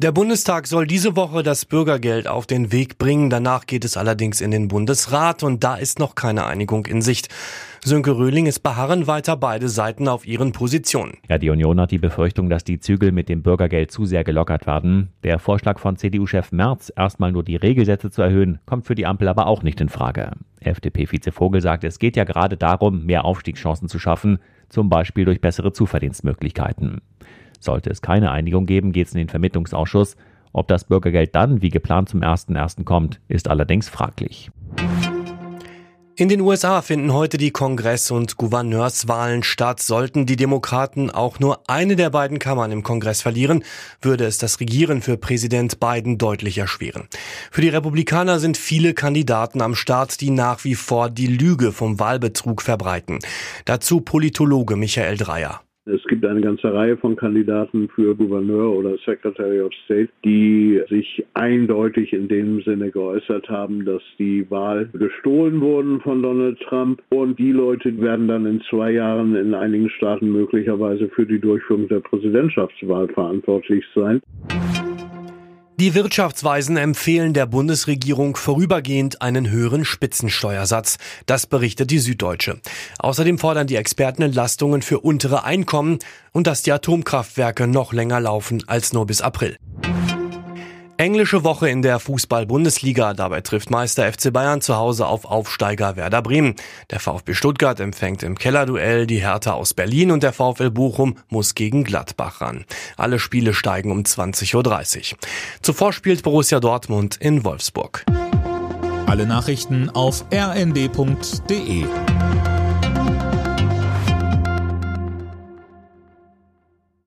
Der Bundestag soll diese Woche das Bürgergeld auf den Weg bringen. Danach geht es allerdings in den Bundesrat und da ist noch keine Einigung in Sicht. Sönke Röhling ist beharren weiter beide Seiten auf ihren Positionen. Ja, die Union hat die Befürchtung, dass die Zügel mit dem Bürgergeld zu sehr gelockert werden. Der Vorschlag von CDU-Chef Merz, erstmal nur die Regelsätze zu erhöhen, kommt für die Ampel aber auch nicht in Frage. FDP-Vize Vogel sagt, es geht ja gerade darum, mehr Aufstiegschancen zu schaffen, zum Beispiel durch bessere Zuverdienstmöglichkeiten. Sollte es keine Einigung geben, geht es in den Vermittlungsausschuss. Ob das Bürgergeld dann wie geplant zum 1.1. kommt, ist allerdings fraglich. In den USA finden heute die Kongress- und Gouverneurswahlen statt. Sollten die Demokraten auch nur eine der beiden Kammern im Kongress verlieren, würde es das Regieren für Präsident Biden deutlich erschweren. Für die Republikaner sind viele Kandidaten am Start, die nach wie vor die Lüge vom Wahlbetrug verbreiten. Dazu Politologe Michael Dreyer. Es gibt eine ganze Reihe von Kandidaten für Gouverneur oder Secretary of State, die sich eindeutig in dem Sinne geäußert haben, dass die Wahl gestohlen wurden von Donald Trump und die Leute werden dann in zwei Jahren in einigen Staaten möglicherweise für die Durchführung der Präsidentschaftswahl verantwortlich sein. Die Wirtschaftsweisen empfehlen der Bundesregierung vorübergehend einen höheren Spitzensteuersatz. Das berichtet die Süddeutsche. Außerdem fordern die Experten Entlastungen für untere Einkommen und dass die Atomkraftwerke noch länger laufen als nur bis April. Englische Woche in der Fußball-Bundesliga. Dabei trifft Meister FC Bayern zu Hause auf Aufsteiger Werder Bremen. Der VfB Stuttgart empfängt im Kellerduell die Hertha aus Berlin und der VfL Bochum muss gegen Gladbach ran. Alle Spiele steigen um 20.30 Uhr. Zuvor spielt Borussia Dortmund in Wolfsburg. Alle Nachrichten auf rnd.de